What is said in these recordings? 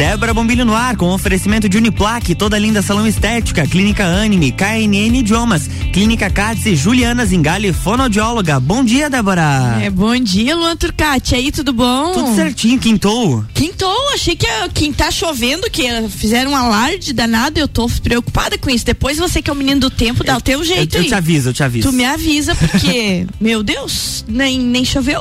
Débora Bombilho no ar, com oferecimento de Uniplaque, toda linda salão estética, Clínica Anime, KNN Idiomas, Clínica Cats e Juliana Zingali, fonoaudióloga. Bom dia, Débora. É, bom dia, Luan Turcati. Aí, tudo bom? Tudo certinho, quintou. Quintou, achei que quem tá chovendo, que fizeram um alarde danado, eu tô preocupada com isso. Depois você que é o menino do tempo, dá eu, o teu jeito eu, eu te aviso, eu te aviso. Tu me avisa, porque, meu Deus, nem, nem choveu.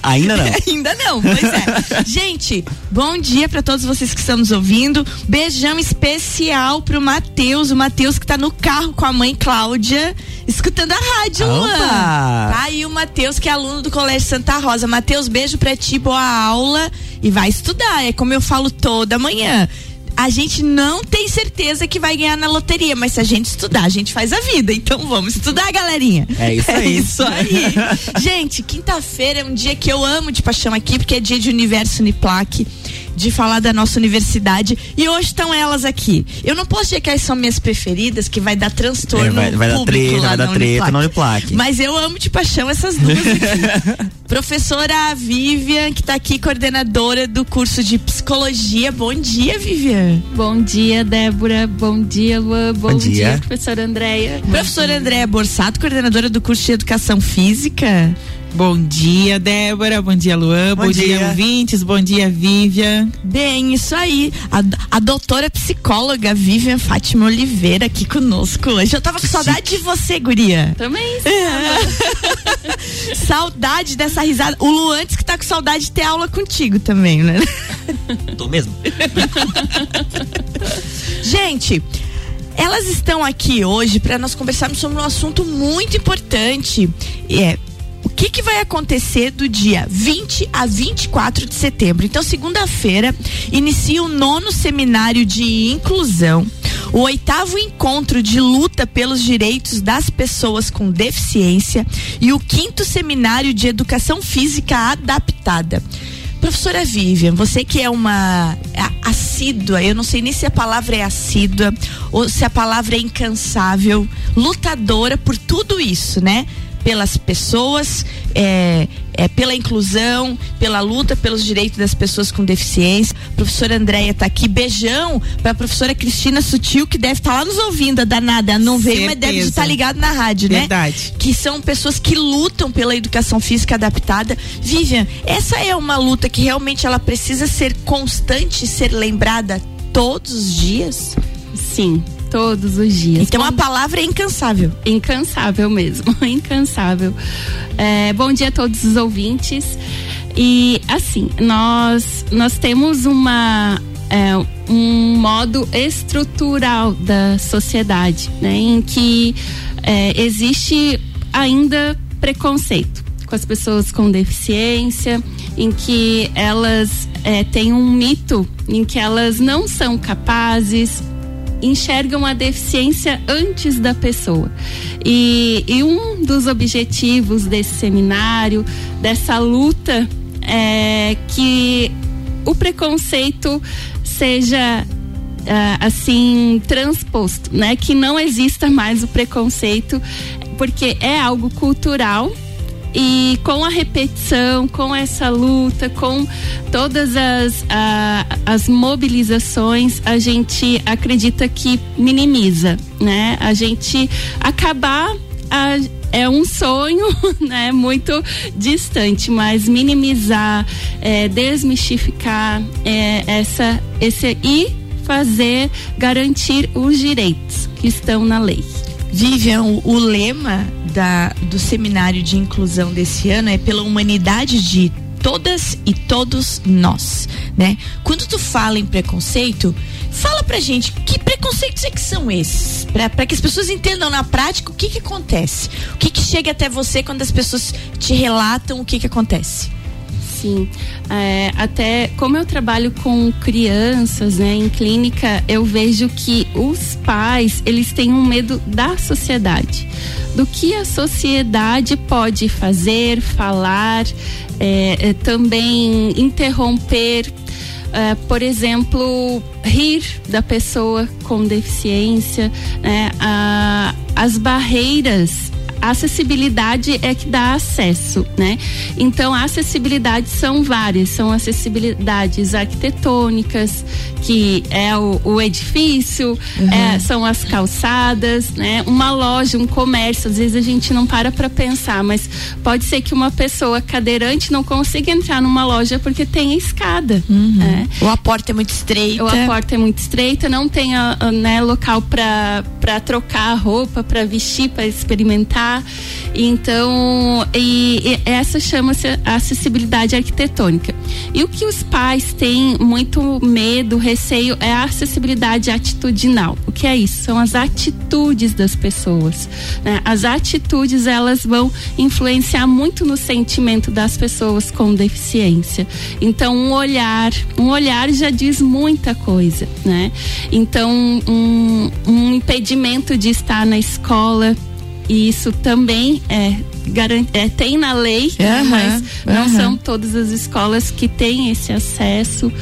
Ainda não. Ainda não, pois é. Gente, bom dia para todos vocês que estão nos ouvindo. Beijão especial pro Matheus, o Matheus que tá no carro com a mãe Cláudia, escutando a rádio, Luan. Tá aí o Matheus, que é aluno do Colégio Santa Rosa. Matheus, beijo pra ti, boa aula e vai estudar. É como eu falo toda manhã a gente não tem certeza que vai ganhar na loteria, mas se a gente estudar, a gente faz a vida. Então vamos estudar, galerinha. É isso aí. É isso aí. gente, quinta-feira é um dia que eu amo de paixão aqui, porque é dia de Universo Uniplaque de falar da nossa universidade. E hoje estão elas aqui. Eu não posso dizer que elas são minhas preferidas, que vai dar transtorno. É, vai, vai dar treta, vai dar treta na Uniplaque. Mas eu amo de paixão essas duas aqui. Professora Vivian, que está aqui, coordenadora do curso de psicologia. Bom dia, Vivian. Bom dia, Débora. Bom dia, Luan. Bom, Bom dia. dia, professora Andréia. Professora Andréia Borsato, coordenadora do curso de educação física. Bom dia, Débora. Bom dia, Luan. Bom, bom dia. dia, ouvintes. Bom dia, Vivian. Bem, isso aí. A, a doutora psicóloga Vivian Fátima Oliveira aqui conosco hoje. Eu tava com saudade de você, guria. Também. É. saudade dessa risada. O Luan que tá com saudade de ter aula contigo também, né? Tô mesmo. Gente, elas estão aqui hoje para nós conversarmos sobre um assunto muito importante. É, que, que vai acontecer do dia 20 a 24 de setembro. Então, segunda-feira, inicia o nono seminário de inclusão, o oitavo encontro de luta pelos direitos das pessoas com deficiência e o quinto seminário de educação física adaptada. Professora Vivian, você que é uma assídua, eu não sei nem se a palavra é assídua ou se a palavra é incansável, lutadora por tudo isso, né? Pelas pessoas, é, é, pela inclusão, pela luta pelos direitos das pessoas com deficiência. A professora Andréia está aqui. Beijão para a professora Cristina Sutil, que deve estar tá lá nos ouvindo, a danada. Não veio, Certeza. mas deve estar ligado na rádio, né? Verdade. Que são pessoas que lutam pela educação física adaptada. Vivian, essa é uma luta que realmente ela precisa ser constante, ser lembrada todos os dias? Sim, todos os dias. Então bom, a palavra é incansável. Incansável mesmo, incansável. É, bom dia a todos os ouvintes. E assim, nós nós temos uma é, um modo estrutural da sociedade, né, em que é, existe ainda preconceito com as pessoas com deficiência, em que elas é, têm um mito em que elas não são capazes, enxergam a deficiência antes da pessoa. E, e um dos objetivos desse seminário, dessa luta, é que o preconceito seja Uh, assim transposto, né? Que não exista mais o preconceito, porque é algo cultural e com a repetição, com essa luta, com todas as, a, as mobilizações, a gente acredita que minimiza, né? A gente acabar a, é um sonho, né, muito distante, mas minimizar, é, desmistificar é, essa, esse e fazer garantir os direitos que estão na lei. Vivian, o, o lema da, do seminário de inclusão desse ano é pela humanidade de todas e todos nós, né? Quando tu fala em preconceito, fala pra gente que preconceitos é que são esses, para que as pessoas entendam na prática o que que acontece, o que que chega até você quando as pessoas te relatam o que que acontece sim. É, até como eu trabalho com crianças, né, em clínica, eu vejo que os pais, eles têm um medo da sociedade. Do que a sociedade pode fazer, falar, é, é, também interromper Uh, por exemplo, rir da pessoa com deficiência, né? as barreiras acessibilidade é que dá acesso, né? Então, a acessibilidade são várias, são acessibilidades arquitetônicas, que é o, o edifício, uhum. é, são as calçadas, né? Uma loja, um comércio, às vezes a gente não para para pensar, mas pode ser que uma pessoa cadeirante não consiga entrar numa loja porque tem a escada, uhum. né? Ou a porta é muito estreita. Ou a porta é muito estreita, não tem a, a, né, local para trocar a roupa, para vestir, para experimentar. Então, e, e essa chama-se acessibilidade arquitetônica. E o que os pais têm muito medo, receio, é a acessibilidade atitudinal. O que é isso? São as atitudes das pessoas. Né? As atitudes, elas vão influenciar muito no sentimento das pessoas com deficiência. Então, um olhar, um olhar já diz muita coisa, né? Então, um, um impedimento de estar na escola, e isso também é, garante, é tem na lei, uhum, mas não uhum. são todas as escolas que têm esse acesso.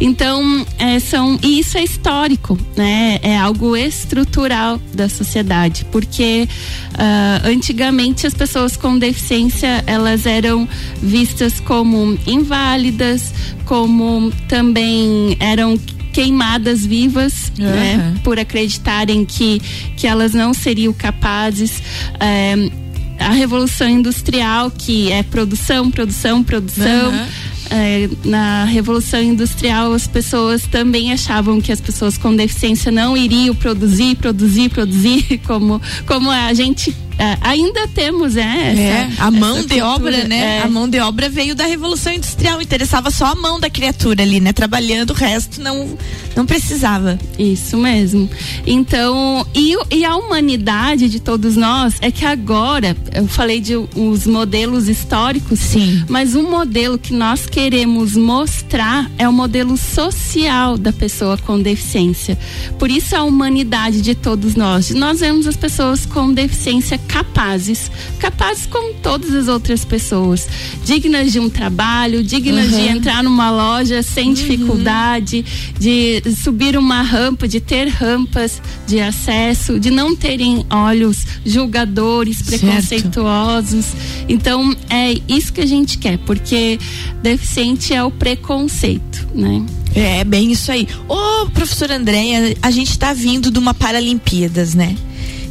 Então, é, são, e isso é histórico, né? É algo estrutural da sociedade, porque uh, antigamente as pessoas com deficiência elas eram vistas como inválidas, como também eram queimadas vivas, uhum. né, por acreditarem que, que elas não seriam capazes. É, a revolução industrial, que é produção, produção, produção. Uhum. É, na revolução industrial as pessoas também achavam que as pessoas com deficiência não iriam produzir, produzir, produzir como como a gente ainda temos, é, essa, é a mão de cultura, obra, né? É. A mão de obra veio da Revolução Industrial, interessava só a mão da criatura ali, né? Trabalhando, o resto não, não precisava. Isso mesmo. Então, e, e a humanidade de todos nós é que agora, eu falei de os modelos históricos, sim, mas um modelo que nós queremos mostrar é o modelo social da pessoa com deficiência. Por isso a humanidade de todos nós. Nós vemos as pessoas com deficiência capazes, capazes como todas as outras pessoas, dignas de um trabalho, dignas uhum. de entrar numa loja sem uhum. dificuldade, de subir uma rampa, de ter rampas de acesso, de não terem olhos julgadores, preconceituosos. Certo. Então, é isso que a gente quer, porque deficiente é o preconceito, né? É, bem isso aí. Ô, professora Andréia, a gente está vindo de uma Paralimpíadas, né?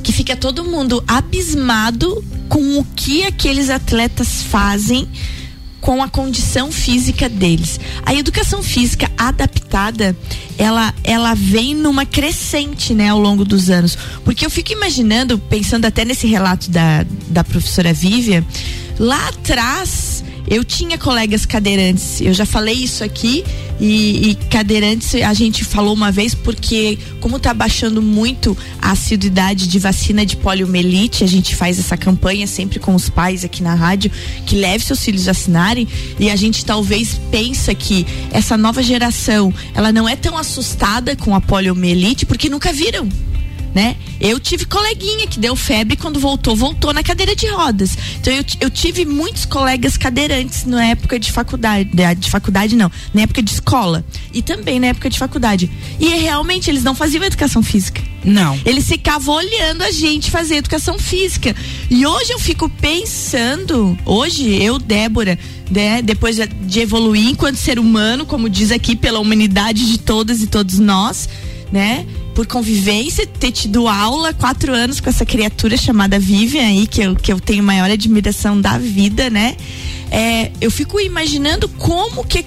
Que fica todo mundo abismado com o que aqueles atletas fazem com a condição física deles. A educação física adaptada, ela ela vem numa crescente, né, ao longo dos anos. Porque eu fico imaginando, pensando até nesse relato da, da professora Vívia, lá atrás eu tinha colegas cadeirantes, eu já falei isso aqui, e, e, cadeirantes a gente falou uma vez porque, como está baixando muito a assiduidade de vacina de poliomielite, a gente faz essa campanha sempre com os pais aqui na rádio, que leve seus filhos assinarem, e a gente talvez pensa que essa nova geração, ela não é tão assustada com a poliomielite porque nunca viram né? Eu tive coleguinha que deu febre quando voltou, voltou na cadeira de rodas. Então eu, eu tive muitos colegas cadeirantes na época de faculdade, de faculdade não, na época de escola e também na época de faculdade. E realmente eles não faziam educação física. Não. Eles ficavam olhando a gente fazer educação física. E hoje eu fico pensando, hoje eu, Débora, né, depois de evoluir enquanto ser humano, como diz aqui, pela humanidade de todas e todos nós, né? Por convivência, ter tido aula quatro anos com essa criatura chamada Vivian aí, que eu, que eu tenho maior admiração da vida, né? É, eu fico imaginando como que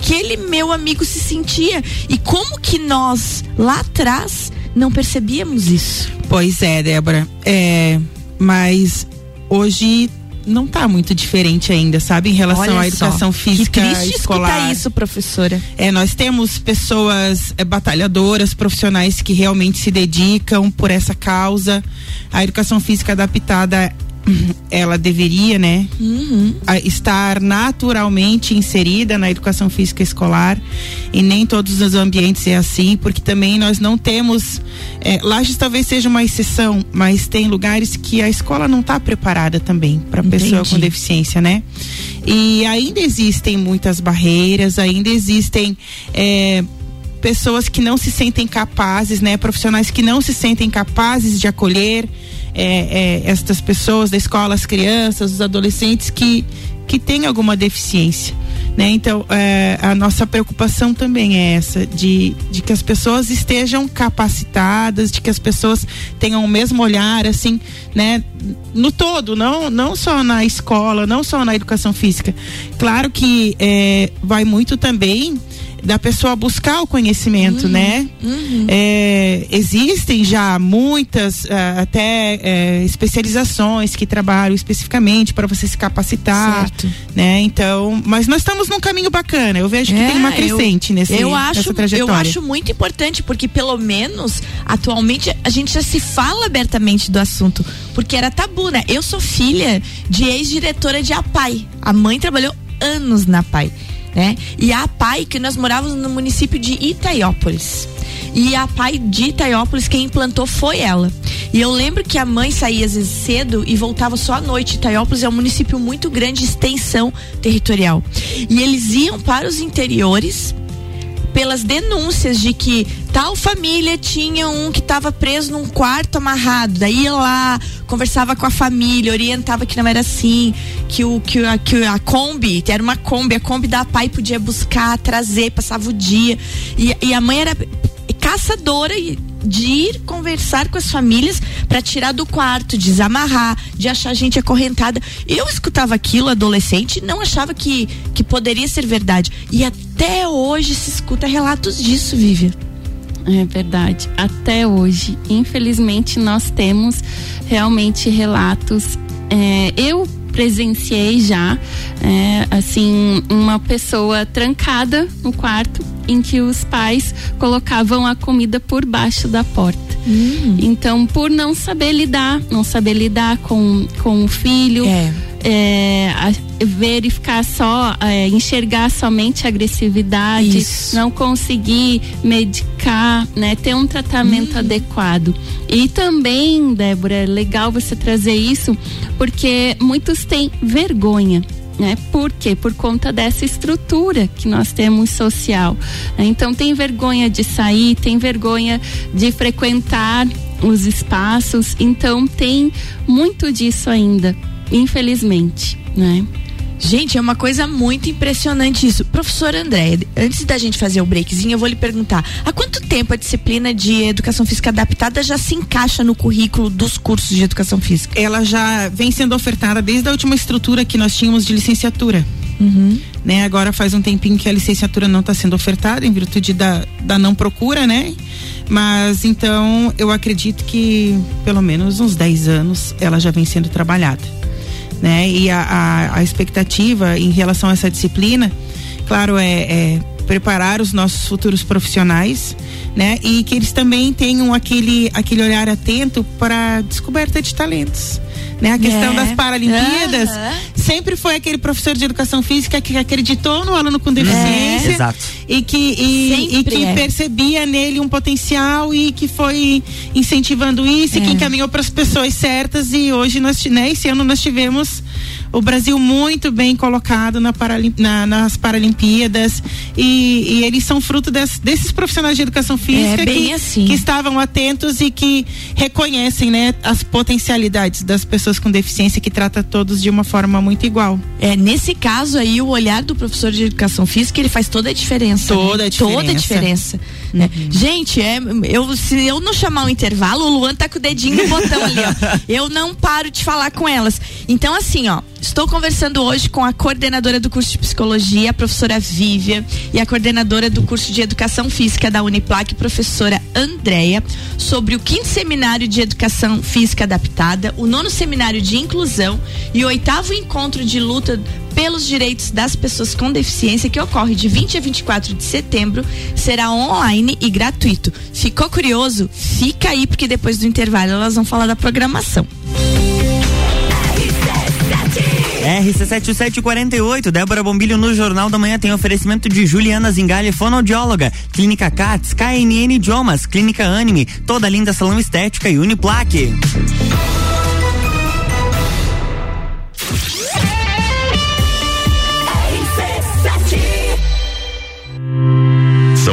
aquele meu amigo se sentia e como que nós lá atrás não percebíamos isso. Pois é, Débora. É, mas hoje não está muito diferente ainda, sabe, em relação Olha à educação só, física que triste escolar. isso, professora. É, nós temos pessoas é, batalhadoras, profissionais que realmente se dedicam por essa causa. A educação física adaptada ela deveria, né, uhum. estar naturalmente inserida na educação física escolar e nem todos os ambientes é assim, porque também nós não temos, é, Lages talvez seja uma exceção, mas tem lugares que a escola não está preparada também para pessoa com deficiência, né? E ainda existem muitas barreiras, ainda existem é, pessoas que não se sentem capazes, né? Profissionais que não se sentem capazes de acolher é, é, estas pessoas da escola, as crianças, os adolescentes que, que têm alguma deficiência. Né? Então, é, a nossa preocupação também é essa, de, de que as pessoas estejam capacitadas, de que as pessoas tenham o mesmo olhar, assim, né? No todo, não, não só na escola, não só na educação física. Claro que é, vai muito também da pessoa buscar o conhecimento, uhum, né? Uhum. É, existem já muitas uh, até é, especializações que trabalham especificamente para você se capacitar, certo. né? Então, mas nós estamos num caminho bacana. Eu vejo que é, tem uma crescente eu, nesse eu acho, nessa trajetória. Eu acho muito importante porque pelo menos atualmente a gente já se fala abertamente do assunto, porque era tabu, né? Eu sou filha de ex-diretora de APAI. A mãe trabalhou anos na APAI né? E a pai que nós morávamos no município de Itaiópolis. E a pai de Itaiópolis, quem implantou foi ela. E eu lembro que a mãe saía às vezes cedo e voltava só à noite. Itaiópolis é um município muito grande de extensão territorial. E eles iam para os interiores pelas denúncias de que tal família tinha um que estava preso num quarto amarrado. Daí ia lá, conversava com a família, orientava que não era assim, que o que a, que a Kombi, era uma Kombi, a Kombi da pai podia buscar, trazer, passava o dia. E, e a mãe era caçadora de ir conversar com as famílias para tirar do quarto, desamarrar, de achar gente acorrentada. Eu escutava aquilo adolescente não achava que, que poderia ser verdade. E até hoje se escuta relatos disso, Vivian. É verdade. Até hoje, infelizmente, nós temos realmente relatos. É, eu presenciei já, é, assim, uma pessoa trancada no quarto em que os pais colocavam a comida por baixo da porta. Hum. Então, por não saber lidar, não saber lidar com, com o filho, é. É, verificar só, é, enxergar somente a agressividade, Isso. não conseguir medicar, né, ter um tratamento hum. adequado. E também, Débora, é legal você trazer isso, porque muitos têm vergonha né? Por quê? Por conta dessa estrutura que nós temos social. Né? Então tem vergonha de sair, tem vergonha de frequentar os espaços, então tem muito disso ainda, infelizmente, né? Gente, é uma coisa muito impressionante isso. Professor André, antes da gente fazer o breakzinho, eu vou lhe perguntar: há quanto tempo a disciplina de educação física adaptada já se encaixa no currículo dos cursos de educação física? Ela já vem sendo ofertada desde a última estrutura que nós tínhamos de licenciatura. Uhum. Né, agora faz um tempinho que a licenciatura não está sendo ofertada em virtude da, da não procura, né? Mas então eu acredito que pelo menos uns 10 anos ela já vem sendo trabalhada né? E a, a, a expectativa em relação a essa disciplina, claro, é, é preparar os nossos futuros profissionais, né? E que eles também tenham aquele, aquele olhar atento para descoberta de talentos. Né? A questão é. das Paralimpíadas sempre foi aquele professor de educação física que acreditou no aluno com deficiência é. e que, e, e que é. percebia nele um potencial e que foi incentivando isso e que é. encaminhou para as pessoas certas e hoje nós, né, esse ano nós tivemos o Brasil muito bem colocado na na, nas Paralimpíadas e, e, eles são fruto des, desses profissionais de educação física é, que, assim. que estavam atentos e que reconhecem né, as potencialidades das pessoas com deficiência que trata todos de uma forma muito igual. É, nesse caso aí, o olhar do professor de educação física, ele faz toda a diferença. Toda né? a diferença. Toda a diferença. Né? Uhum. Gente, é, eu, se eu não chamar o intervalo, o Luan tá com o dedinho no botão ali, ó. Eu não paro de falar com elas. Então, assim, ó, Estou conversando hoje com a coordenadora do curso de psicologia, a professora Vívia, e a coordenadora do curso de educação física da Uniplac, professora Andréia, sobre o quinto seminário de educação física adaptada, o nono seminário de inclusão e o oitavo encontro de luta pelos direitos das pessoas com deficiência que ocorre de 20 a 24 de setembro, será online e gratuito. Ficou curioso? Fica aí porque depois do intervalo elas vão falar da programação. RC7748, Débora Bombilho no Jornal da Manhã tem oferecimento de Juliana Zingali, fonoaudióloga, Clínica CATS, KNN Idiomas, Clínica Anime, toda linda salão estética e Uniplaque.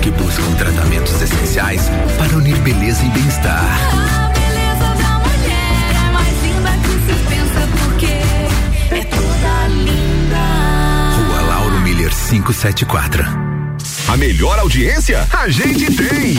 Que buscam tratamentos essenciais para unir beleza e bem-estar. A beleza da mulher é mais linda que se pensa porque é toda linda. Rua Lauro Miller 574. A melhor audiência a gente tem.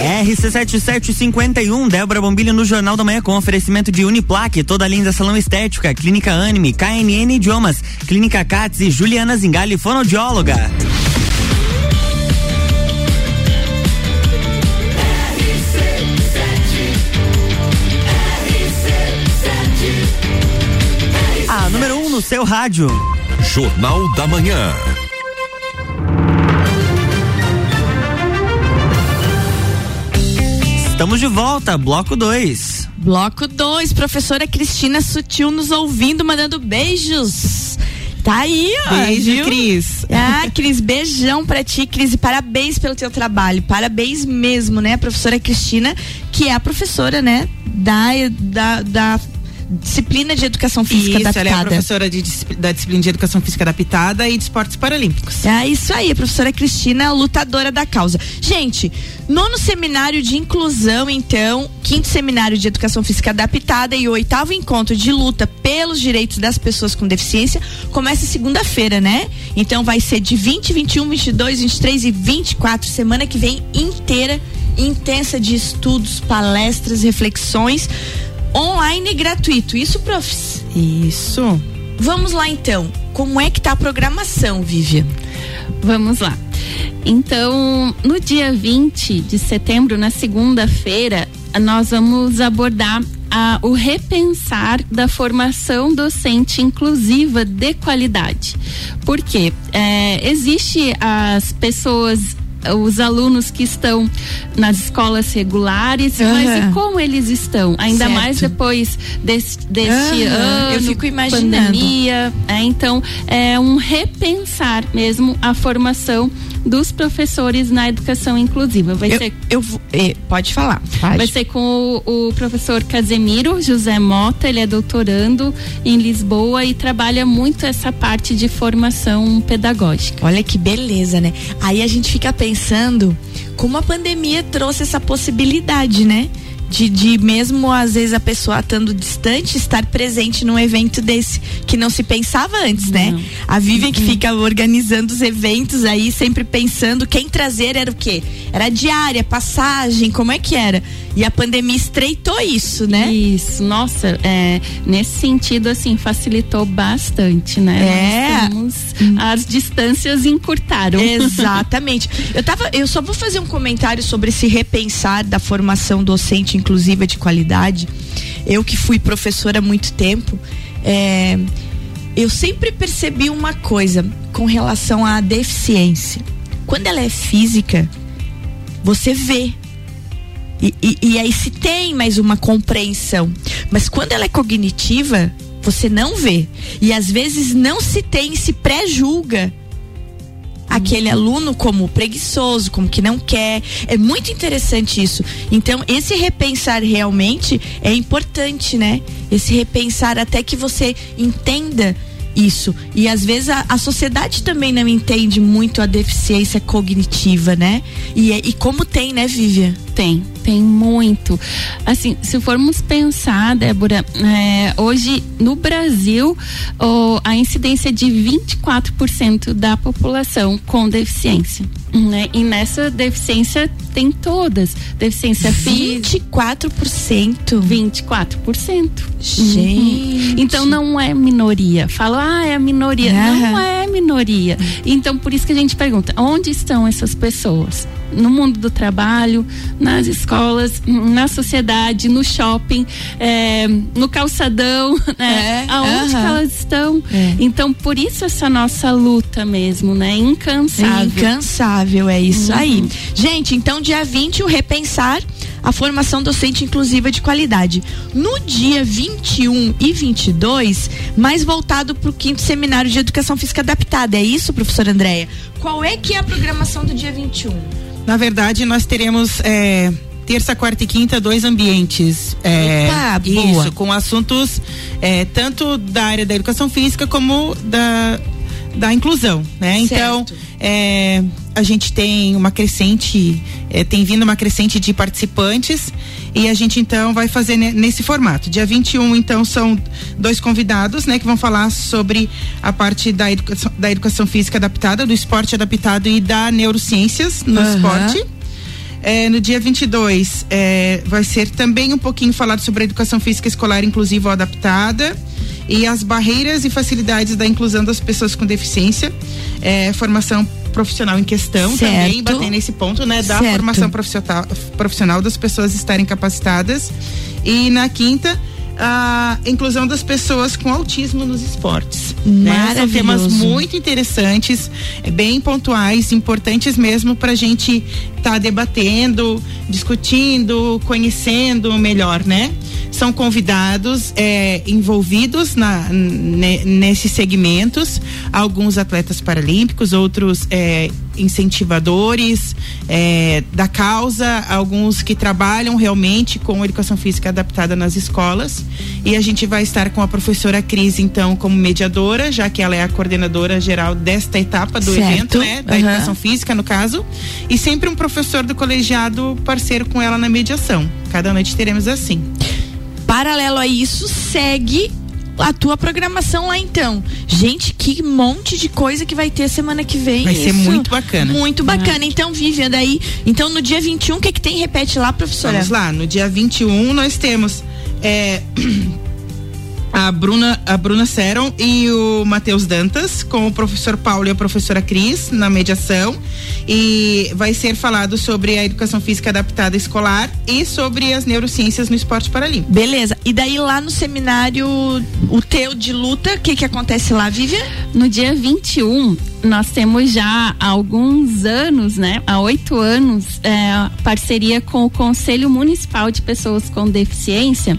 RC7751, Débora Bombilho no Jornal da Manhã com oferecimento de Uniplaque, toda linda salão estética, Clínica Anime, KNN Idiomas, Clínica Cats e Juliana Zingali, fonoaudióloga. A número 1 um no seu rádio. Jornal da Manhã. Estamos de volta, bloco 2. Bloco 2, professora Cristina Sutil nos ouvindo, mandando beijos. Tá aí, ó. Beijo, viu? Cris. Ah, Cris, beijão pra ti, Cris, e parabéns pelo teu trabalho. Parabéns mesmo, né, professora Cristina, que é a professora, né, da, da, da disciplina de educação física Isso, adaptada. ela é a professora de, da disciplina de educação física adaptada e de esportes paralímpicos. É isso aí, a professora Cristina, lutadora da causa. Gente, nono seminário de inclusão, então, quinto seminário de educação física adaptada e o oitavo encontro de luta pelos direitos das pessoas com deficiência começa segunda-feira, né? Então vai ser de 20, 21, 22, 23 e 24, semana que vem inteira, intensa de estudos, palestras, reflexões, online e gratuito. Isso, profs? Isso. Vamos lá então. Como é que tá a programação, Vivian? Vamos lá. Então, no dia 20 de setembro, na segunda-feira, nós vamos abordar a- o repensar da formação docente inclusiva de qualidade. Porque é, existe as pessoas os alunos que estão nas escolas regulares, mas Aham. e como eles estão? Ainda Certo. mais depois desse, deste Aham, ano, eu fico imaginando. pandemia, é, então é um repensar mesmo a formação dos professores na educação inclusiva. Vai Eu, ser eu eh, pode falar. Pode. Vai ser com o, o professor Casemiro José Mota, ele é doutorando em Lisboa e trabalha muito essa parte de formação pedagógica. Olha que beleza, né? Aí a gente fica pensando como a pandemia trouxe essa possibilidade, né? De, de mesmo às vezes a pessoa estando distante, estar presente num evento desse que não se pensava antes, né? A Vivian que fica organizando os eventos aí, sempre pensando quem trazer era o quê? Era diária, passagem, como é que era? E a pandemia estreitou isso, né? Isso, nossa, é, nesse sentido, assim, facilitou bastante, né? É. Temos- as distâncias encurtaram. Exatamente. Eu tava, eu só vou fazer um comentário sobre esse repensar da formação docente inclusiva de qualidade. Eu que fui professora há muito tempo, é, eu sempre percebi uma coisa com relação à deficiência. Quando ela é física, você vê. E, e- e aí se tem mais uma compreensão. Mas quando ela é cognitiva, você não vê. E às vezes não se tem, se pré-julga aquele aluno como preguiçoso, como que não quer. É muito interessante isso. Então, esse repensar realmente é importante, né? Esse repensar até que você entenda isso. E às vezes a, a sociedade também não entende muito a deficiência cognitiva, né? E, é- e como tem, né, Vivian? Tem, tem muito. Assim, se formos pensar, Débora, é, hoje no Brasil, o- a incidência é de 24% da população com deficiência. Né? E nessa deficiência tem todas. Deficiência física. 24%? 24%. Gente. Uhum. Então não é minoria. Fala, ah, é a minoria. Não Aham. é minoria. Então por isso que a gente pergunta: onde estão essas pessoas? No mundo do trabalho, nas escolas, na sociedade, no shopping, é, no calçadão, né? É, Aonde que aham. elas estão? É. Então, por isso essa nossa luta mesmo, né? Incansável. Incansável, é isso Uhum. aí. Gente, então dia 20, o repensar a formação docente inclusiva de qualidade. No dia 21 e 22, mais voltado para o quinto seminário de educação física adaptada. É isso, professora Andréia? Qual é que é a programação do dia 21? Na verdade, nós teremos é, terça, quarta e quinta dois ambientes. É, boa. Isso, com assuntos é, tanto da área da educação física como da, da inclusão, né? Então, é, a gente tem uma crescente, é, tem vindo uma crescente de participantes e a gente então vai fazer ne- nesse formato. Dia 21, então, são dois convidados, né, que vão falar sobre a parte da educação, da educação física adaptada, do esporte adaptado e da neurociências no Aham. esporte. É, no dia 22, é, vai ser também um pouquinho falado sobre a educação física escolar inclusiva ou adaptada e as barreiras e facilidades da inclusão das pessoas com deficiência. É, formação profissional em questão também, Certo. bater nesse ponto, né? Da Certo. formação profissional, profissional das pessoas estarem capacitadas. E na quinta, a inclusão das pessoas com autismo nos esportes. Né? São temas muito interessantes, eh, bem pontuais, importantes mesmo para a gente estar debatendo, discutindo, conhecendo melhor, né? São convidados eh, envolvidos na, ne- nesses segmentos, alguns atletas paralímpicos, outros eh, incentivadores eh, da causa, alguns que trabalham realmente com educação física adaptada nas escolas. E a gente vai estar com a professora Cris, então, como mediadora, já que ela é a coordenadora geral desta etapa do Certo. evento, né? Da Aham. educação física, no caso. E sempre um professor do colegiado parceiro com ela na mediação. Cada noite teremos assim. Paralelo a isso, segue a tua programação lá então. Gente, que monte de coisa que vai ter semana que vem. Vai ser isso. muito bacana. Muito bacana. Então, Vivian, daí. Então, no dia 21, o que, que tem? Repete lá, professora. Vamos lá, no dia 21 nós temos é, a Bruna, a Bruna Seron e o Matheus Dantas, com o professor Paulo e a professora Cris na mediação. E vai ser falado sobre a educação física adaptada escolar e sobre as neurociências no esporte paralímpico. Beleza. E daí lá no seminário, o teu de luta, o que que acontece lá, Vivian? No dia 21, nós temos já há alguns anos, né? Há oito anos, é, parceria com o Conselho Municipal de Pessoas com Deficiência,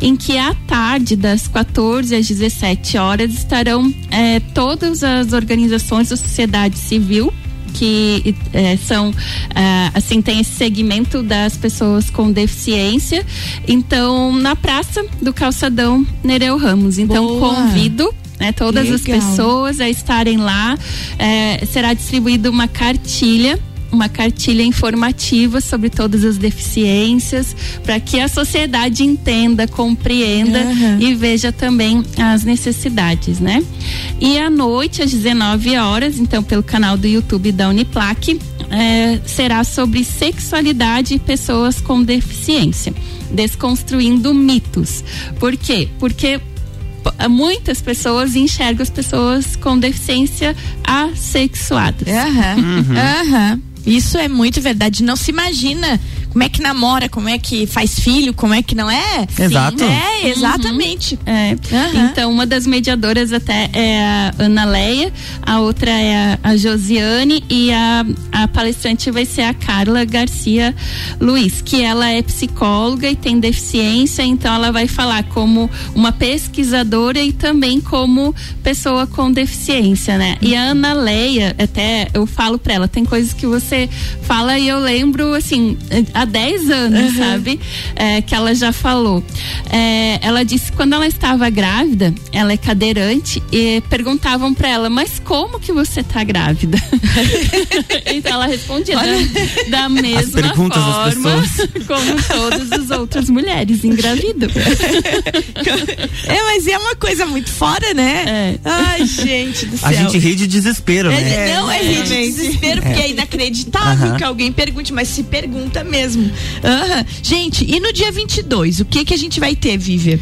em que à tarde, das 14 às 17 horas, estarão é, todas as organizações da sociedade civil que eh, são ah, assim tem esse segmento das pessoas com deficiência. Então na praça do calçadão Nereu Ramos. Então Boa. convido né, todas as pessoas a estarem lá. Eh, será distribuída uma cartilha uma cartilha informativa sobre todas as deficiências, para que a sociedade entenda, compreenda Aham. e veja também as necessidades, né? E à noite, às 19 horas, então, pelo canal do YouTube da Uniplac, eh, será sobre sexualidade e pessoas com deficiência, desconstruindo mitos. Por quê? Porque p- muitas pessoas enxergam as pessoas com deficiência assexuadas. Aham. Aham. Isso é muito verdade. Não se imagina como é que namora, como é que faz filho, como é que não é. Exato. É, exatamente. É. Aham. Então, uma das mediadoras até é a Ana Leia, a outra é a, a Josiane e a, a palestrante vai ser a Carla Garcia Luiz, que ela é psicóloga e tem deficiência, então ela vai falar como uma pesquisadora e também como pessoa com deficiência, né? E a Ana Leia, até eu falo pra ela, tem coisas que você fala e eu lembro, assim, há 10 anos, sabe? É, que ela já falou. É, ela disse que quando ela estava grávida, ela é cadeirante, e perguntavam pra ela, mas como que você tá grávida? então ela respondia da, da mesma forma como todas as outras mulheres engravidam. É, mas é uma coisa muito fora, né? É. Ai, gente do céu. A gente ri de desespero, É, né? não, é rir de desespero, porque é inacreditável Aham. que alguém pergunte, mas se pergunta mesmo. Aham. Gente, e no dia 22, o que que a gente vai ter, Vivian?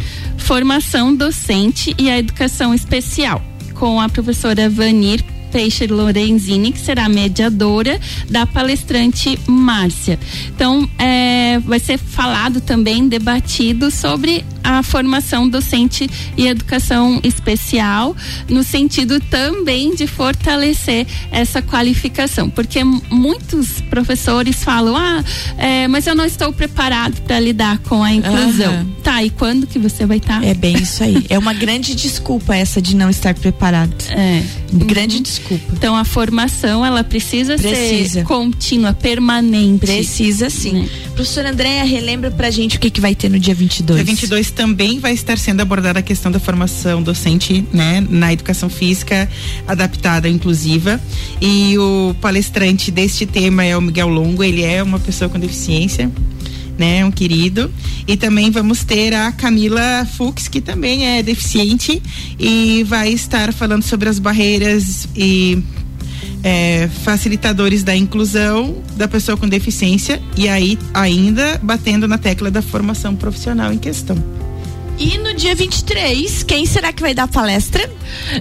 formação docente e a educação especial, com a professora Vanir Peixe Lorenzini, que será mediadora da palestrante Márcia. Então, é, vai ser falado também, debatido sobre a formação docente e educação especial, no sentido também de fortalecer essa qualificação, porque muitos professores falam, ah, é, mas eu não estou preparado para lidar com a inclusão. Aham. Tá, e quando que você vai estar? É bem isso aí. É uma grande desculpa essa de não estar preparado. É. Grande desculpa. Então a formação ela precisa, Precisa. ser contínua, permanente. Precisa sim. Né? Professora Andréia, relembra pra gente o que, que vai ter no dia 22. Dia 22 também vai estar sendo abordada a questão da formação docente, né, na educação física adaptada, inclusiva. E o palestrante deste tema é o Miguel Longo, ele é uma pessoa com deficiência. Né, um querido. E também vamos ter a Camila Fux, que também é deficiente e vai estar falando sobre as barreiras e é, facilitadores da inclusão da pessoa com deficiência e aí ainda batendo na tecla da formação profissional em questão. E no dia 23, quem será que vai dar a palestra?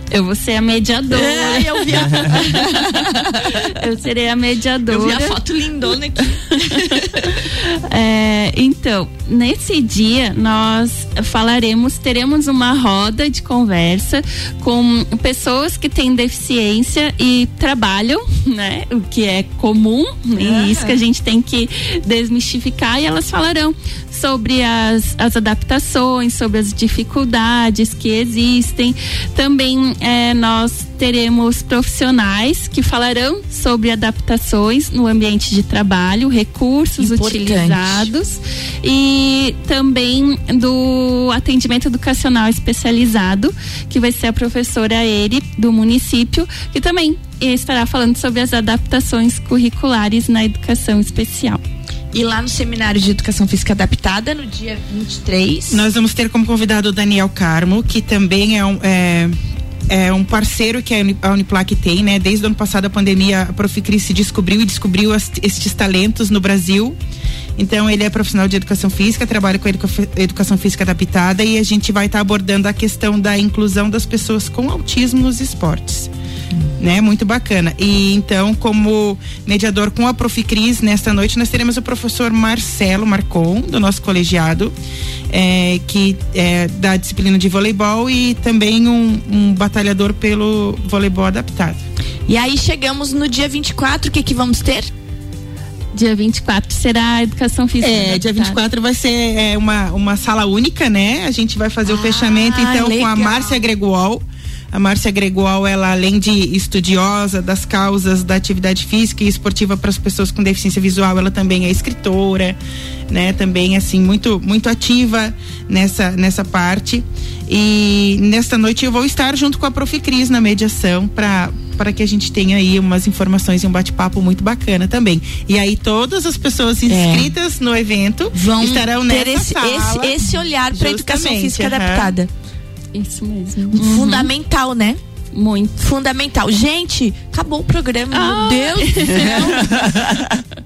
Eu vou ser a mediadora. É, eu vi a, Eu serei a mediadora. eu vi a foto lindona aqui. É, então, nesse dia nós falaremos, teremos uma roda de conversa com pessoas que têm deficiência e trabalham, né? O que é comum, e isso que a gente tem que desmistificar, e elas falarão sobre as, as adaptações, sobre as dificuldades que existem. Também é, nós teremos profissionais que falarão sobre adaptações no ambiente de trabalho, recursos Importante. utilizados e também do atendimento educacional especializado, que vai ser a professora Eri do município, que também estará falando sobre as adaptações curriculares na educação especial. E lá no Seminário de Educação Física Adaptada, no dia 23. Nós vamos ter como convidado o Daniel Carmo, que também é um. É... É um parceiro que a Uni- a Uniplac tem, né? Desde o ano passado a pandemia, a Proficris se descobriu e descobriu as- estes talentos no Brasil. Então ele é profissional de educação física, trabalha com educa- educação física adaptada e a gente vai estar abordando a questão da inclusão das pessoas com autismo nos esportes. Né? Muito bacana. E então, como mediador com a Proficris, nesta noite nós teremos o professor Marcelo Marcon, do nosso colegiado, eh, que é da disciplina de voleibol e também um, um batalhador pelo voleibol adaptado. E aí chegamos no dia 24, o que que vamos ter? Dia 24 será a educação física. É, dia adaptada. 24 vai ser é, uma, uma sala única, né? A gente vai fazer o Ah, fechamento então com a legal. Márcia Gregual. A Márcia Gregual, ela além de estudiosa das causas da atividade física e esportiva para as pessoas com deficiência visual, ela também é escritora, né? Também assim muito muito ativa nessa nessa parte. E nesta noite eu vou estar junto com a Prof Cris na mediação para para que a gente tenha aí umas informações e um bate-papo muito bacana também. E aí todas as pessoas inscritas no evento Vão estarão ter nessa esse, sala. esse, esse olhar para educação física aham. adaptada. Isso mesmo. Fundamental, né? Muito. Fundamental. Gente, acabou o programa, Ah. meu Deus do céu.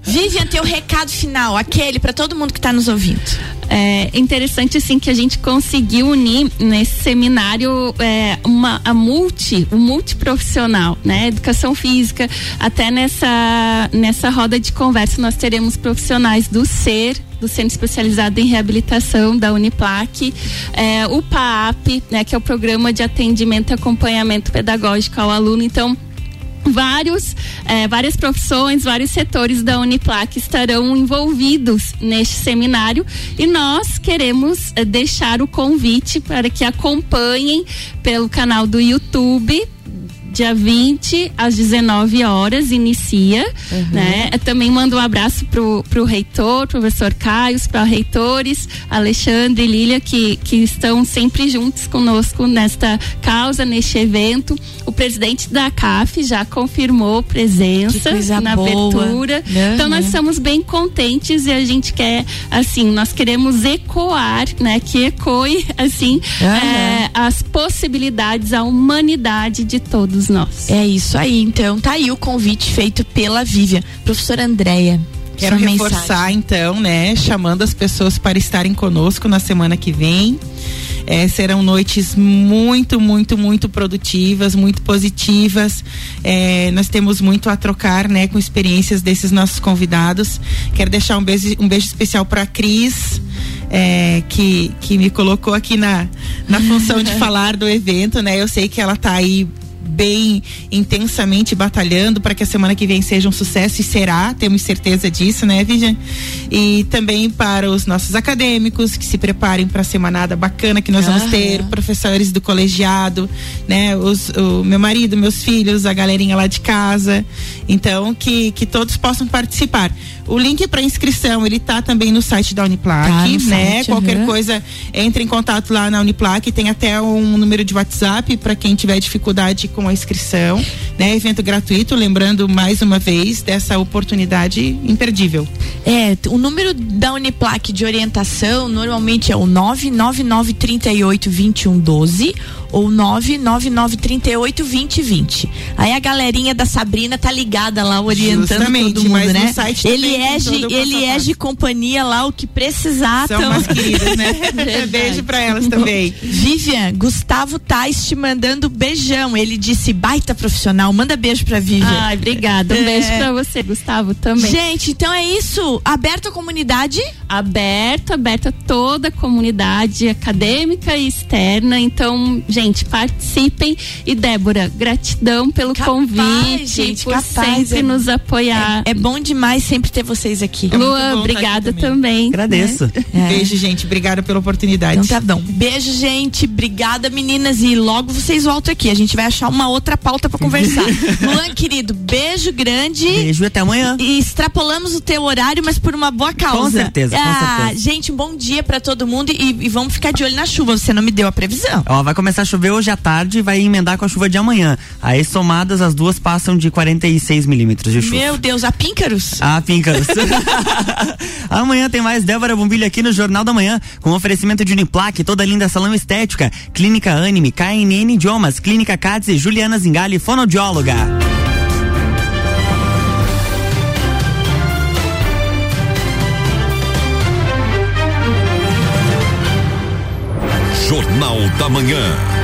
Vivian, teu recado final, aquele para todo mundo que tá nos ouvindo. É interessante assim que a gente conseguiu unir nesse seminário é, uma a multi, o multiprofissional, né? Educação física. Até nessa nessa roda de conversa nós teremos profissionais do ser do Centro Especializado em Reabilitação da Uniplac, é, o PAP, né, que é o Programa de Atendimento e Acompanhamento Pedagógico ao Aluno. Então, vários, eh, várias profissões, vários setores da Uniplac estarão envolvidos neste seminário e nós queremos eh, deixar o convite para que acompanhem pelo canal do YouTube. Dia 20 às 19 horas inicia, né? Eu também mando um abraço pro, pro reitor, professor Caio, para reitores, Alexandre e Lília, que, que estão sempre juntos conosco nesta causa, neste evento. O presidente da CAF já confirmou presença na boa. abertura. Uhum. Então nós estamos bem contentes e a gente quer, assim, nós queremos ecoar, né? Que ecoe, assim, Uhum. é, as possibilidades, a humanidade de todos nós. É isso aí, então tá aí o convite feito pela Vivian. Professora Andréia. Quero reforçar mensagem. então, né, chamando as pessoas para estarem conosco na semana que vem. É, serão noites muito, muito, muito produtivas, muito positivas. É, nós temos muito a trocar, né, com experiências desses nossos convidados. Quero deixar um beijo, um beijo especial para a Cris. é, que, que me colocou aqui na, na função de falar do evento, né? Eu sei que ela tá aí bem intensamente batalhando para que a semana que vem seja um sucesso e será, temos certeza disso, né, Vivian? E também para os nossos acadêmicos que se preparem para a semanada bacana que nós vamos Aham. ter, professores do colegiado, né, os, o meu marido, meus filhos, a galerinha lá de casa. Então, que, que todos possam participar. O link para inscrição, ele tá também no site da Uniplac, Tá né? site, Qualquer aham. coisa, entre em contato lá na Uniplac, tem até um número de WhatsApp para quem tiver dificuldade com a inscrição, né? Evento gratuito, lembrando mais uma vez dessa oportunidade imperdível. É, o número da Uniplac de orientação normalmente é o 999382112 ou 999382020. Aí a galerinha da Sabrina tá ligada lá orientando Justamente, todo mundo, né? site Ele é de, ele é de companhia lá o que precisar. São umas queridas, né? Beijo para elas também. Vivian, Gustavo Tais te mandando beijão. Ele disse baita profissional. Manda beijo pra Vivian. Ai, obrigada. Um É. beijo pra você, Gustavo, também. Gente, então é isso. Aberto à comunidade. aberto, aberto a toda a comunidade acadêmica e externa. Então, gente, participem. E Débora, gratidão pelo Capaz, convite, gente, por capaz, sempre é- nos apoiar. É, é bom demais sempre ter vocês aqui. É Luan, tá obrigada aqui também. Agradeço. É. Beijo, gente. Obrigada pela oportunidade. Então tá bom. Beijo, gente. Obrigada, meninas. E logo vocês voltam aqui. A gente vai achar uma outra pauta pra conversar. Luan, querido, beijo grande. Beijo e até amanhã. E extrapolamos o teu horário, mas por uma boa causa. Com certeza, com ah, certeza. Gente, um bom dia pra todo mundo e, e vamos ficar de olho na chuva. Você não me deu a previsão. Ó, vai começar a chover hoje à tarde e vai emendar com a chuva de amanhã. Aí somadas as duas passam de 46 milímetros de chuva. Meu Deus, a píncaros. Ah, píncaros. Amanhã tem mais Débora Bombilho aqui no Jornal da Manhã, com oferecimento de Uniplaque, toda linda salão estética, Clínica Anime, KNN Idiomas, Clínica Cats e Juliana Zingali, fonoaudióloga. Jornal da Manhã.